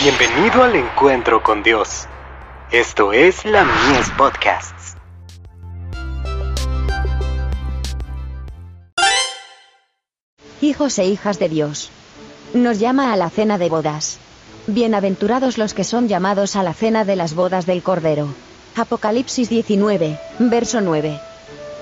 Bienvenido al encuentro con Dios. Esto es la Mies Podcasts. Hijos e hijas de Dios. Nos llama a la cena de bodas. Bienaventurados los que son llamados a la cena de las bodas del Cordero. Apocalipsis 19, verso 9.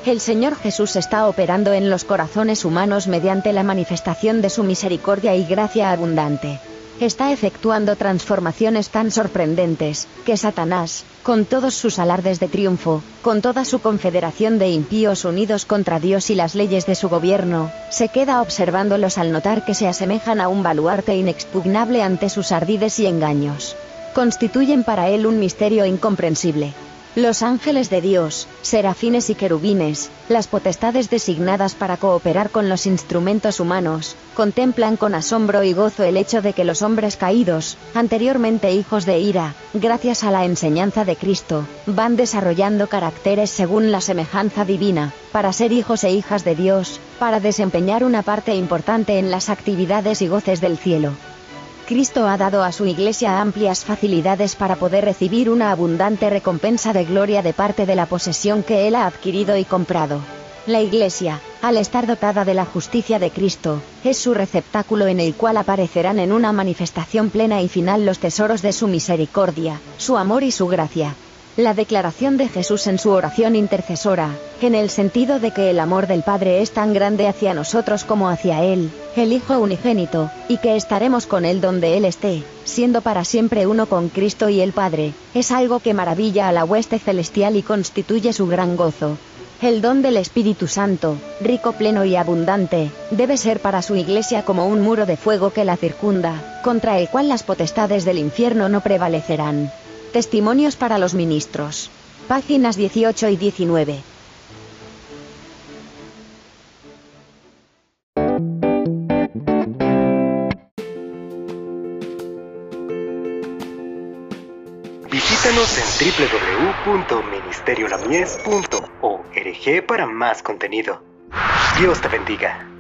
El Señor Jesús está operando en los corazones humanos mediante la manifestación de su misericordia y gracia abundante está efectuando transformaciones tan sorprendentes, que Satanás, con todos sus alardes de triunfo, con toda su confederación de impíos unidos contra Dios y las leyes de su gobierno, se queda observándolos al notar que se asemejan a un baluarte inexpugnable ante sus ardides y engaños. Constituyen para él un misterio incomprensible, los ángeles de Dios, serafines y querubines, las potestades designadas para cooperar con los instrumentos humanos, contemplan con asombro y gozo el hecho de que los hombres caídos, anteriormente hijos de ira, gracias a la enseñanza de Cristo, van desarrollando caracteres según la semejanza divina, para ser hijos e hijas de Dios, para desempeñar una parte importante en las actividades y goces del cielo. Cristo ha dado a su Iglesia amplias facilidades para poder recibir una abundante recompensa de gloria de parte de la posesión que Él ha adquirido y comprado. La Iglesia, al estar dotada de la justicia de Cristo, es su receptáculo en el cual aparecerán en una manifestación plena y final los tesoros de su misericordia, su amor y su gracia, la declaración de Jesús en su oración intercesora, en el sentido de que el amor del Padre es tan grande hacia nosotros como hacia Él, el Hijo unigénito, y que estaremos con Él donde Él esté, siendo para siempre uno con Cristo y el Padre, es algo que maravilla a la hueste celestial y constituye su gran gozo. El don del Espíritu Santo, rico, pleno y abundante, debe ser para su iglesia como un muro de fuego que la circunda, contra el cual las potestades del infierno no prevalecerán. Testimonios para los ministros. Páginas 18 y 19. Visítanos en www.ministeriolamies.org para más contenido. Dios te bendiga.